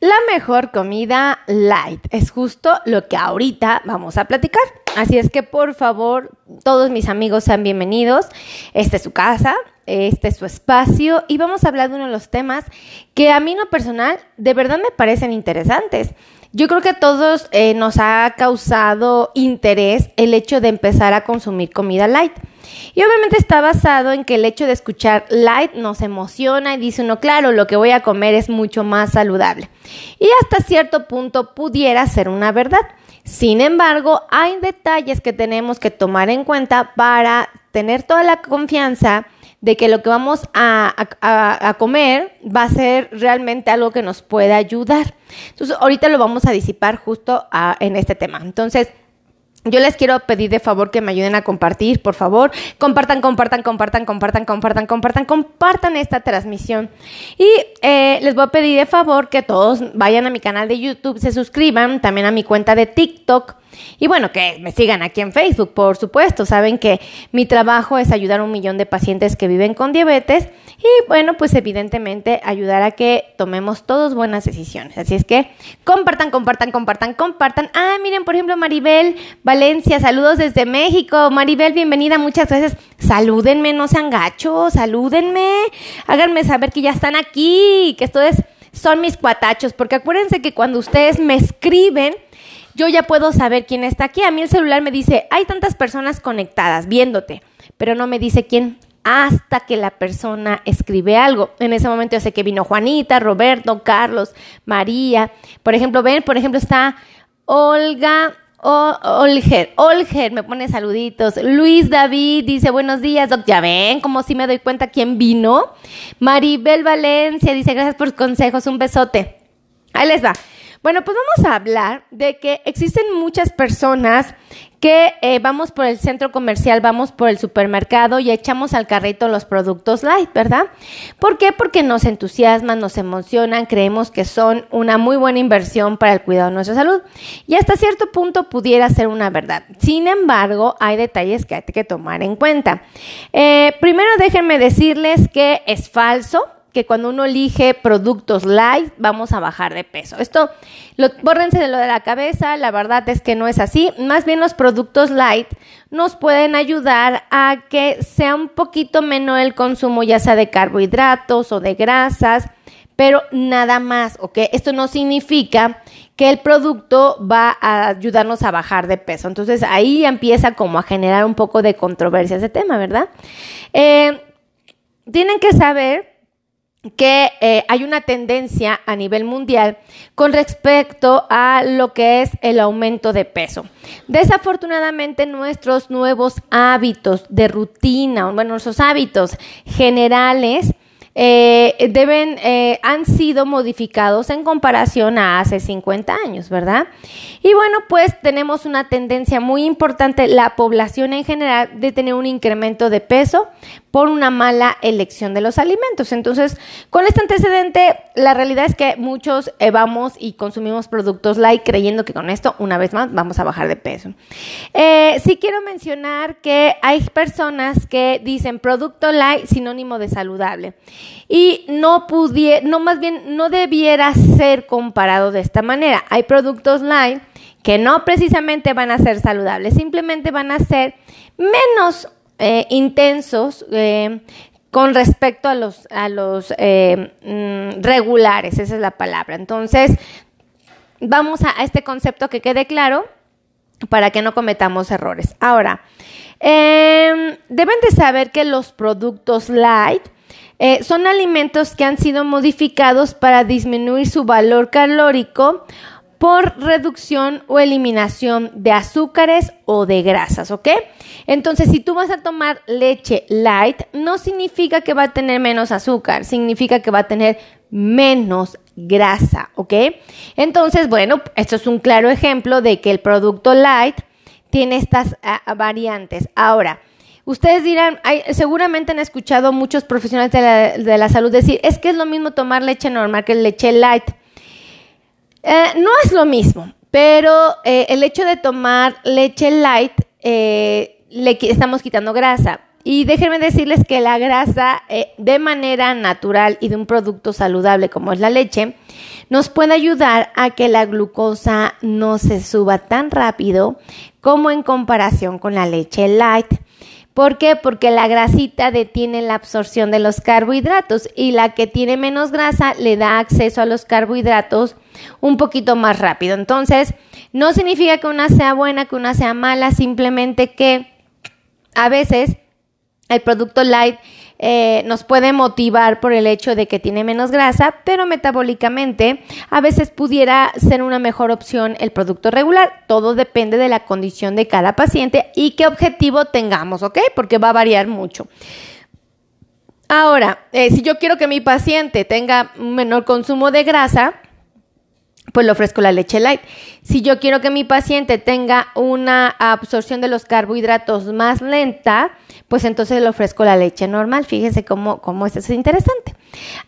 La mejor comida light es justo lo que ahorita vamos a platicar. Así es que por favor, todos mis amigos sean bienvenidos. Esta es su casa, este es su espacio y vamos a hablar de uno de los temas que a mí no personal de verdad me parecen interesantes. Yo creo que a todos eh, nos ha causado interés el hecho de empezar a consumir comida light. Y obviamente está basado en que el hecho de escuchar light nos emociona y dice uno, claro, lo que voy a comer es mucho más saludable. Y hasta cierto punto pudiera ser una verdad. Sin embargo, hay detalles que tenemos que tomar en cuenta para tener toda la confianza de que lo que vamos a, comer va a ser realmente algo que nos pueda ayudar. Entonces, ahorita lo vamos a disipar justo en este tema. Entonces, yo les quiero pedir de favor que me ayuden a compartir, por favor. Compartan, compartan, compartan, compartan, compartan, compartan, compartan esta transmisión. Y eh, les voy a pedir de favor que todos vayan a mi canal de YouTube, se suscriban, también a mi cuenta de TikTok y bueno, que me sigan aquí en Facebook, por supuesto. Saben que mi trabajo es ayudar a un millón de pacientes que viven con diabetes y bueno, pues evidentemente ayudar a que tomemos todos buenas decisiones. Así es que compartan, compartan, compartan, compartan. Ah, miren, por ejemplo, Maribel Valencia, saludos desde México. Maribel, bienvenida, muchas gracias. Salúdenme, no sean gachos, salúdenme. Háganme saber que ya están aquí, que ustedes son mis cuatachos, porque acuérdense que cuando ustedes me escriben, yo ya puedo saber quién está aquí. A mí el celular me dice, hay tantas personas conectadas viéndote, pero no me dice quién hasta que la persona escribe algo. En ese momento yo sé que vino Juanita, Roberto, Carlos, María. Por ejemplo, ven, por ejemplo está Olga Olger, Olger me pone saluditos. Luis David dice buenos días, doc. Ya ven, como si me doy cuenta quién vino. Maribel Valencia dice gracias por los consejos, un besote. Ahí les va. Bueno, pues vamos a hablar de que existen muchas personas que eh, vamos por el centro comercial, vamos por el supermercado y echamos al carrito los productos light, ¿verdad? ¿Por qué? Porque nos entusiasman, nos emocionan, creemos que son una muy buena inversión para el cuidado de nuestra salud. Y hasta cierto punto pudiera ser una verdad. Sin embargo, hay detalles que hay que tomar en cuenta. Eh, primero déjenme decirles que es falso que cuando uno elige productos light vamos a bajar de peso. Esto, lo, bórrense de lo de la cabeza, la verdad es que no es así. Más bien los productos light nos pueden ayudar a que sea un poquito menos el consumo ya sea de carbohidratos o de grasas, pero nada más, ¿ok? Esto no significa que el producto va a ayudarnos a bajar de peso. Entonces ahí empieza como a generar un poco de controversia ese tema, ¿verdad? Eh, tienen que saber que eh, hay una tendencia a nivel mundial con respecto a lo que es el aumento de peso. Desafortunadamente nuestros nuevos hábitos de rutina, bueno, nuestros hábitos generales eh, deben, eh, han sido modificados en comparación a hace 50 años, ¿verdad? Y bueno, pues tenemos una tendencia muy importante, la población en general, de tener un incremento de peso por una mala elección de los alimentos. Entonces, con este antecedente, la realidad es que muchos eh, vamos y consumimos productos light creyendo que con esto, una vez más, vamos a bajar de peso. sí quiero mencionar que hay personas que dicen producto light sinónimo de saludable y no pudiera, no más bien no debiera ser comparado de esta manera. Hay productos light que no precisamente van a ser saludables, simplemente van a ser menos eh, intensos eh, con respecto a los, a los eh, mm, regulares, esa es la palabra. Entonces, vamos a, a, este concepto que quede claro para que no cometamos errores. Ahora, em, deben de saber que los productos light eh, son alimentos que han sido modificados para disminuir su valor calórico por reducción o eliminación de azúcares o de grasas, ¿ok? Entonces, si tú vas a tomar leche light, no significa que va a tener menos azúcar, significa que va a tener menos grasa, ¿ok? Entonces, bueno, esto es un claro ejemplo de que el producto light tiene estas ah, variantes. Ahora, Ustedes dirán, seguramente han escuchado muchos profesionales de la, salud decir, es que es lo mismo tomar leche normal que leche light. Eh, no es lo mismo, pero eh, el hecho de tomar leche light, eh, le estamos quitando grasa. Y déjenme decirles que la grasa, de manera natural y de un producto saludable como es la leche, nos puede ayudar a que la glucosa no se suba tan rápido como en comparación con la leche light. ¿Por qué? Porque la grasita detiene la absorción de los carbohidratos y la que tiene menos grasa le da acceso a los carbohidratos un poquito más rápido. Entonces, no significa que una sea buena, que una sea mala, simplemente que a veces el producto light eh, nos puede motivar por el hecho de que tiene menos grasa, pero metabólicamente a veces pudiera ser una mejor opción el producto regular. Todo depende de la condición de cada paciente y qué objetivo tengamos, ¿ok? Porque va a variar mucho. Ahora, eh, si yo quiero que mi paciente tenga un menor consumo de grasa, pues le ofrezco la leche light. Si yo quiero que mi paciente tenga una absorción de los carbohidratos más lenta, pues entonces le ofrezco la leche normal. Fíjense cómo, cómo es interesante.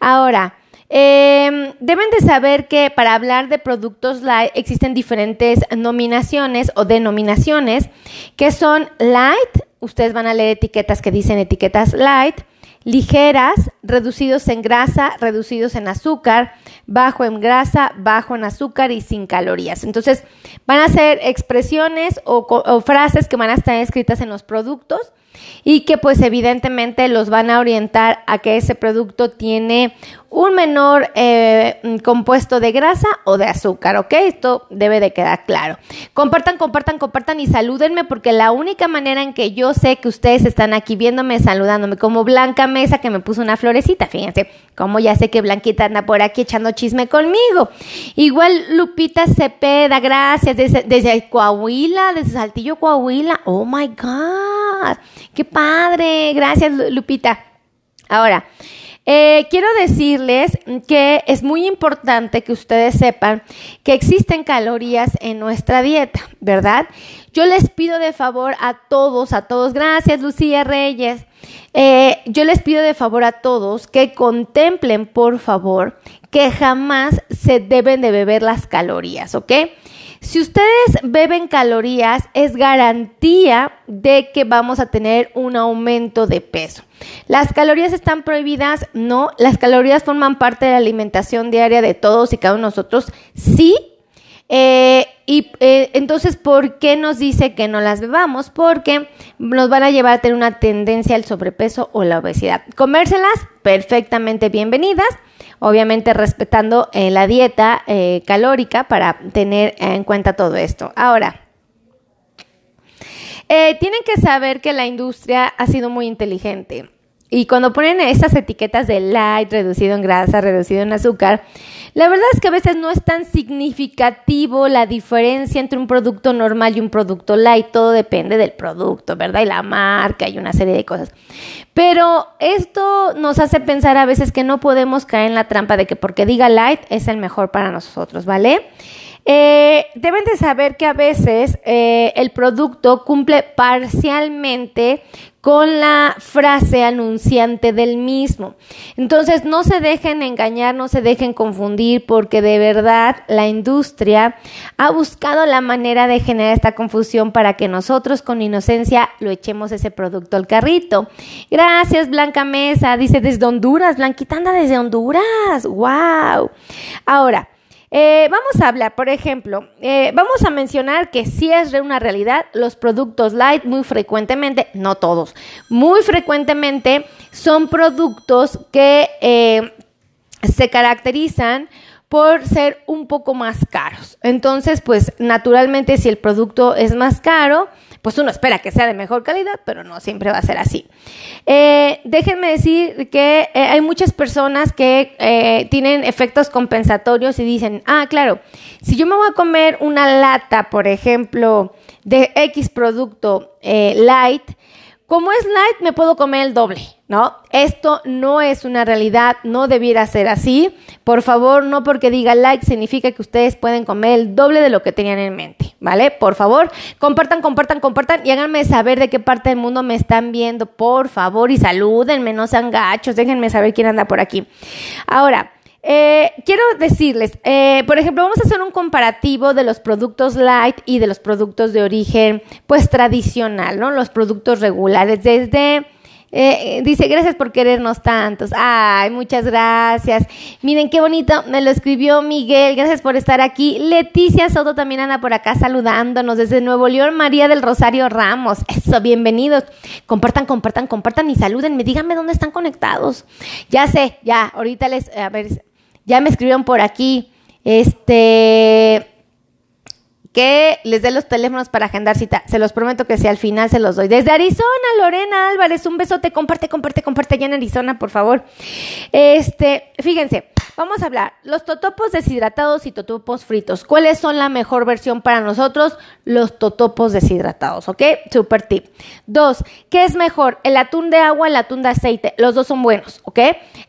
Ahora, em, deben de saber que para hablar de productos light existen diferentes nominaciones o denominaciones que son light. Ustedes van a leer etiquetas que dicen etiquetas light ligeras, reducidos en grasa, reducidos en azúcar, bajo en grasa, bajo en azúcar y sin calorías. Entonces, van a ser expresiones o, frases que van a estar escritas en los productos y que pues evidentemente los van a orientar a que ese producto tiene un menor eh, compuesto de grasa o de azúcar, ¿ok? Esto debe de quedar claro. Compartan, compartan, compartan y salúdenme porque la única manera en que yo sé que ustedes están aquí viéndome, saludándome, como Blanca Mesa que me puso una florecita, fíjense, como ya sé que Blanquita anda por aquí echando chisme conmigo. Igual Lupita Cepeda, gracias, desde, desde Coahuila, desde Saltillo, Coahuila, oh my God, qué padre, gracias Lupita. Ahora, eh, quiero decirles que es muy importante que ustedes sepan que existen calorías en nuestra dieta, ¿verdad? Yo les pido de favor a todos, a todos, gracias Lucía Reyes, eh, yo les pido de favor a todos que contemplen, por favor, que jamás se deben de beber las calorías, ¿ok? Si ustedes beben calorías, es garantía de que vamos a tener un aumento de peso. ¿Las calorías están prohibidas? No. ¿Las calorías forman parte de la alimentación diaria de todos y cada uno de nosotros? Sí. Eh, y eh, entonces, ¿por qué nos dice que no las bebamos? Porque nos van a llevar a tener una tendencia al sobrepeso o la obesidad. Comérselas, perfectamente bienvenidas obviamente respetando eh, la dieta eh, calórica para tener en cuenta todo esto. Ahora, eh, tienen que saber que la industria ha sido muy inteligente. Y cuando ponen esas etiquetas de light, reducido en grasa, reducido en azúcar, la verdad es que a veces no es tan significativo la diferencia entre un producto normal y un producto light. Todo depende del producto, ¿verdad? Y la marca y una serie de cosas. Pero esto nos hace pensar a veces que no podemos caer en la trampa de que porque diga light es el mejor para nosotros, ¿vale? Eh, deben de saber que a veces eh, el producto cumple parcialmente con la frase anunciante del mismo. Entonces, no se dejen engañar, no se dejen confundir, porque de verdad la industria ha buscado la manera de generar esta confusión para que nosotros con inocencia lo echemos ese producto al carrito. Gracias, Blanca Mesa. Dice desde Honduras, Blanquita anda desde Honduras. ¡Wow! Ahora, eh, vamos a hablar, por ejemplo, eh, vamos a mencionar que si es una realidad, los productos light muy frecuentemente, no todos, muy frecuentemente son productos que eh, se caracterizan por ser un poco más caros. Entonces, pues naturalmente si el producto es más caro, pues uno espera que sea de mejor calidad, pero no siempre va a ser así. Eh, déjenme decir que eh, hay muchas personas que eh, tienen efectos compensatorios y dicen, ah, claro, si yo me voy a comer una lata, por ejemplo, de X producto light, como es light, me puedo comer el doble, ¿no? Esto no es una realidad, no debiera ser así. Por favor, no porque diga light significa que ustedes pueden comer el doble de lo que tenían en mente, ¿vale? Por favor, compartan, compartan, compartan y háganme saber de qué parte del mundo me están viendo, por favor, y salúdenme, no sean gachos, déjenme saber quién anda por aquí. Ahora, eh, quiero decirles, eh, por ejemplo, vamos a hacer un comparativo de los productos light y de los productos de origen, pues tradicional, ¿no? Los productos regulares, desde Eh, dice, gracias por querernos tantos. Ay, muchas gracias. Miren qué bonito, me lo escribió Miguel. Gracias por estar aquí. Leticia Soto también anda por acá saludándonos desde Nuevo León. María del Rosario Ramos. Eso, bienvenidos. Compartan, compartan, compartan y salúdenme. Díganme dónde están conectados. Ya sé, ya, ahorita les, a ver, ya me escribieron por aquí. Este, que les dé los teléfonos para agendar cita. Se los prometo que si al final se los doy. Desde Arizona, Lorena Álvarez, un besote, comparte, comparte, comparte allá en Arizona, por favor. Este, fíjense, vamos a hablar los totopos deshidratados y totopos fritos. ¿Cuáles son la mejor versión para nosotros? Los totopos deshidratados, ¿ok? Super tip. Dos, ¿qué es mejor? ¿El atún de agua el atún de aceite? Los dos son buenos, ¿ok?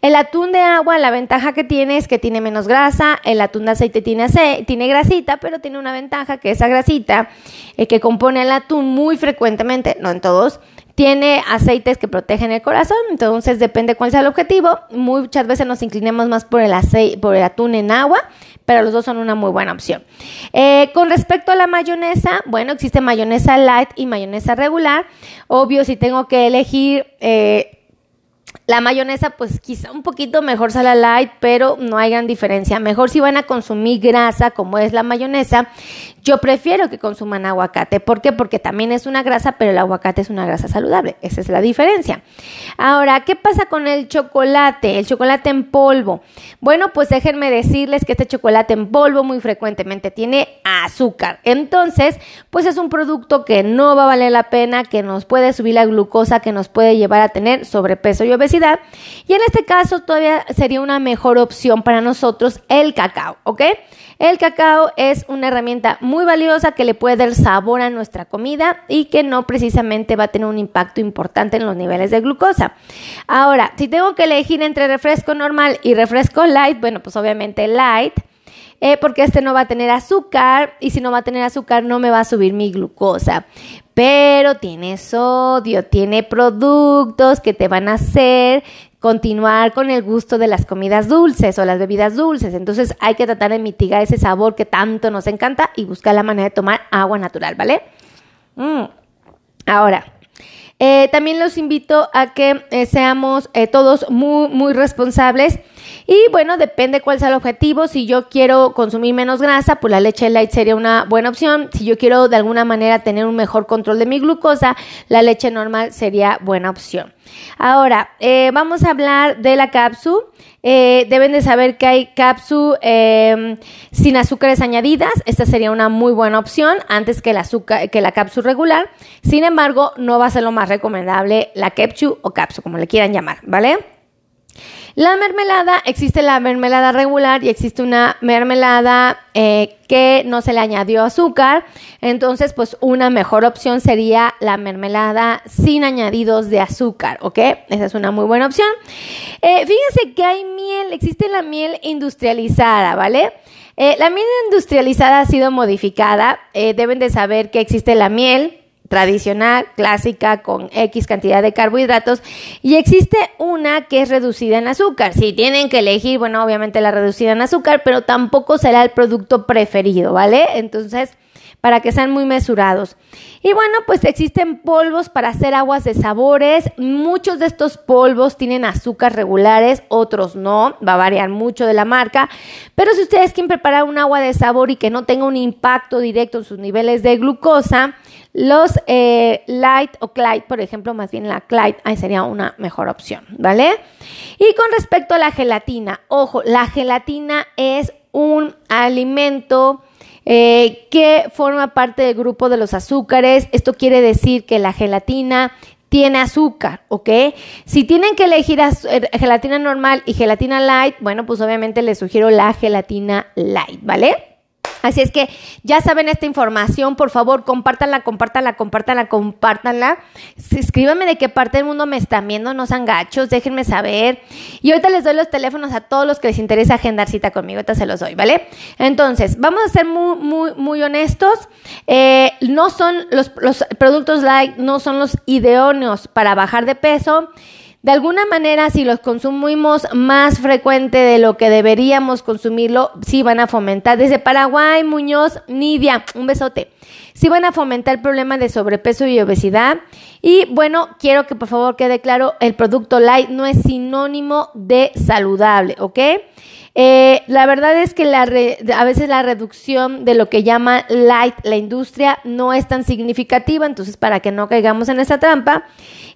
El atún de agua, la ventaja que tiene es que tiene menos grasa. El atún de aceite tiene, tiene grasita, pero tiene una ventaja que esa grasita eh, que compone el atún muy frecuentemente, no en todos, tiene aceites que protegen el corazón, entonces depende cuál sea el objetivo. Muchas veces nos inclinamos más por el, aceite, por el atún en agua, pero los dos son una muy buena opción. Eh, con respecto a la mayonesa, bueno, existe mayonesa light y mayonesa regular. Obvio, si tengo que elegir... Eh, la mayonesa, pues quizá un poquito mejor sale light, pero no hay gran diferencia. Mejor si van a consumir grasa, como es la mayonesa, yo prefiero que consuman aguacate. ¿Por qué? Porque también es una grasa, pero el aguacate es una grasa saludable. Esa es la diferencia. Ahora, ¿qué pasa con el chocolate? El chocolate en polvo. Bueno, pues déjenme decirles que este chocolate en polvo muy frecuentemente tiene azúcar. Entonces, pues es un producto que no va a valer la pena, que nos puede subir la glucosa, que nos puede llevar a tener sobrepeso y obesidad. Y en este caso todavía sería una mejor opción para nosotros el cacao, ¿ok? El cacao es una herramienta muy valiosa que le puede dar sabor a nuestra comida y que no precisamente va a tener un impacto importante en los niveles de glucosa. Ahora, si tengo que elegir entre refresco normal y refresco light, bueno, pues obviamente light. Eh, porque este no va a tener azúcar y si no va a tener azúcar no me va a subir mi glucosa. Pero tiene sodio, tiene productos que te van a hacer continuar con el gusto de las comidas dulces o las bebidas dulces. Entonces hay que tratar de mitigar ese sabor que tanto nos encanta y buscar la manera de tomar agua natural, ¿vale? Mm. Ahora, eh, también los invito a que eh, seamos eh, todos muy, muy responsables. Y bueno, depende cuál sea el objetivo. Si yo quiero consumir menos grasa, pues la leche light sería una buena opción. Si yo quiero de alguna manera tener un mejor control de mi glucosa, la leche normal sería buena opción. Ahora, vamos a hablar de la cápsula. Eh, deben de saber que hay capsu em, sin azúcares añadidas. Esta sería una muy buena opción antes que, el que la capsu regular. Sin embargo, no va a ser lo más recomendable la capsu o capsu, como le quieran llamar, ¿vale? La mermelada, existe la mermelada regular y existe una mermelada eh, que no se le añadió azúcar. Entonces, pues una mejor opción sería la mermelada sin añadidos de azúcar, ¿ok? Esa es una muy buena opción. Eh, fíjense que hay miel, existe la miel industrializada, ¿vale? Eh, la miel industrializada ha sido modificada. deben de saber que existe la miel tradicional, clásica, con X cantidad de carbohidratos, y existe una que es reducida en azúcar. Si tienen que elegir, bueno, obviamente la reducida en azúcar, pero tampoco será el producto preferido, ¿vale? Entonces, para que sean muy mesurados. Y bueno, pues existen polvos para hacer aguas de sabores. Muchos de estos polvos tienen azúcar regulares, otros no, va a variar mucho de la marca. Pero si ustedes quieren preparar un agua de sabor y que no tenga un impacto directo en sus niveles de glucosa, los eh, light o Clyde, por ejemplo, más bien la Clyde, ahí sería una mejor opción, ¿vale? Y con respecto a la gelatina, ojo, la gelatina es un alimento eh, que forma parte del grupo de los azúcares. Esto quiere decir que la gelatina tiene azúcar, ¿ok? Si tienen que elegir eh, gelatina normal y gelatina light, bueno, pues obviamente les sugiero la gelatina light, ¿vale? Así es que ya saben esta información, por favor, compártanla, compártanla, compártanla, compártanla. Escríbanme de qué parte del mundo me están viendo, no sean gachos, déjenme saber. Y ahorita les doy los teléfonos a todos los que les interesa agendar cita conmigo, ahorita se los doy, ¿vale? Entonces, vamos a ser muy, muy, muy honestos. Eh, no son los, los productos light, no son los ideóneos para bajar de peso De alguna manera, si los consumimos más frecuente de lo que deberíamos consumirlo, sí van a fomentar. Desde Paraguay, Muñoz, Nidia, un besote. Sí van a fomentar problemas de sobrepeso y obesidad. Y bueno, quiero que por favor quede claro, el producto light no es sinónimo de saludable, ¿ok? Eh, la verdad es que a veces la reducción de lo que llama light la industria no es tan significativa, entonces para que no caigamos en esa trampa.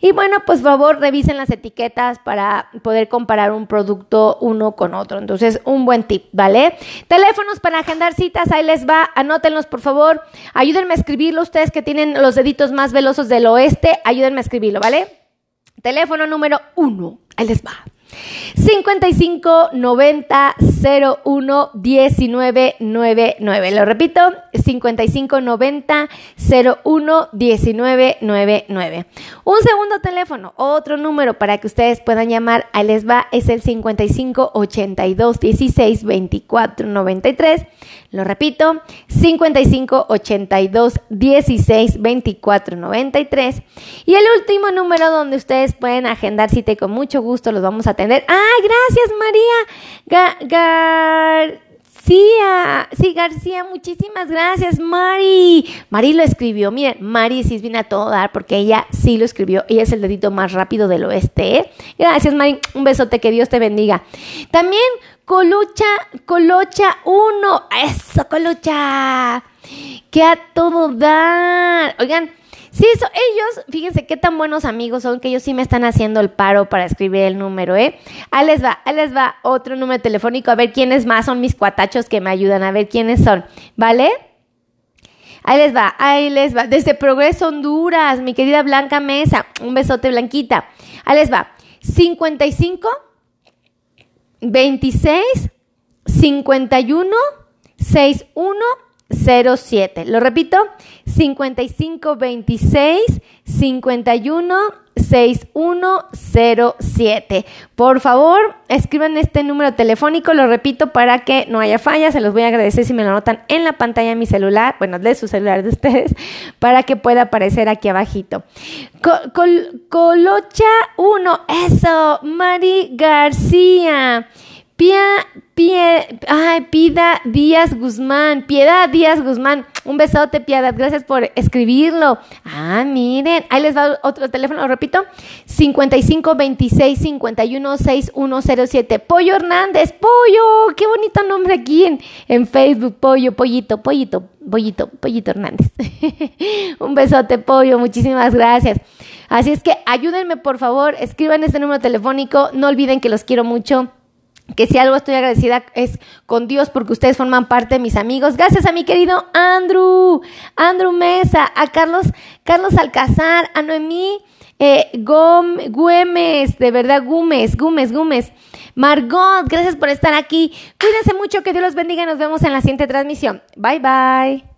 Y bueno, pues favor revisen las etiquetas para poder comparar un producto uno con otro. Entonces, un buen tip, ¿vale? Teléfonos para agendar citas, ahí les va, anótenlos por favor. Ayúdenme a escribirlo ustedes que tienen los deditos más velosos del oeste, ayúdenme a escribirlo, ¿vale? Teléfono número uno, ahí les va. 55 90 01 19 99. Lo repito, 55 90 01 19 99. Un segundo teléfono, otro número para que ustedes puedan llamar. Ahí les va, es el 55 82 16 24 93. Lo repito, 55 82 16 24 93. Y el último número donde ustedes pueden agendar cita y con mucho gusto los vamos a atender. ¡Ay, gracias María! García, sí, García, muchísimas gracias, Mari. Mari lo escribió, miren, Mari sí viene a todo dar porque ella sí lo escribió. Ella es el dedito más rápido del oeste. ¿eh? Gracias, Mari. Un besote, que Dios te bendiga. También Colucha, Colocha 1. Eso, Colucha. Que a todo dar. Oigan, sí, eso, ellos, fíjense qué tan buenos amigos son que ellos sí me están haciendo el paro para escribir el número, ¿eh? Ahí les va, ahí les va otro número telefónico. A ver quiénes más son mis cuatachos que me ayudan. A ver quiénes son, ¿vale? Ahí les va, ahí les va. Desde Progreso Honduras, mi querida Blanca Mesa. Un besote, Blanquita. Ahí les va. 55 26 51 61 07. Lo repito, 55 26 51 6107. Por favor, escriban este número telefónico, lo repito para que no haya fallas. Se los voy a agradecer si me lo anotan en la pantalla de mi celular, bueno, de su celular de ustedes, para que pueda aparecer aquí abajito. Colocha 1, eso, Mari García. Pia, pie, ay, Pida Díaz Guzmán, Piedad Díaz Guzmán, un besote, Piedad, gracias por escribirlo. Ah, miren, ahí les va otro teléfono, lo repito, 55 26 51 6107. Pollo Hernández, Pollo, qué bonito nombre aquí en, en Facebook, Pollo, Pollito, Pollito, Pollito, Pollito Hernández. un besote, Pollo, muchísimas gracias. Así es que ayúdenme, por favor, escriban este número telefónico, no olviden que los quiero mucho que si algo estoy agradecida es con Dios porque ustedes forman parte de mis amigos. Gracias a mi querido Andrew, Andrew Mesa, a Carlos, Carlos Alcázar, a Noemí eh, Gómez, de verdad, Gómez, Gómez, Gómez. Margot, gracias por estar aquí. Cuídense mucho, que Dios los bendiga y nos vemos en la siguiente transmisión. Bye bye.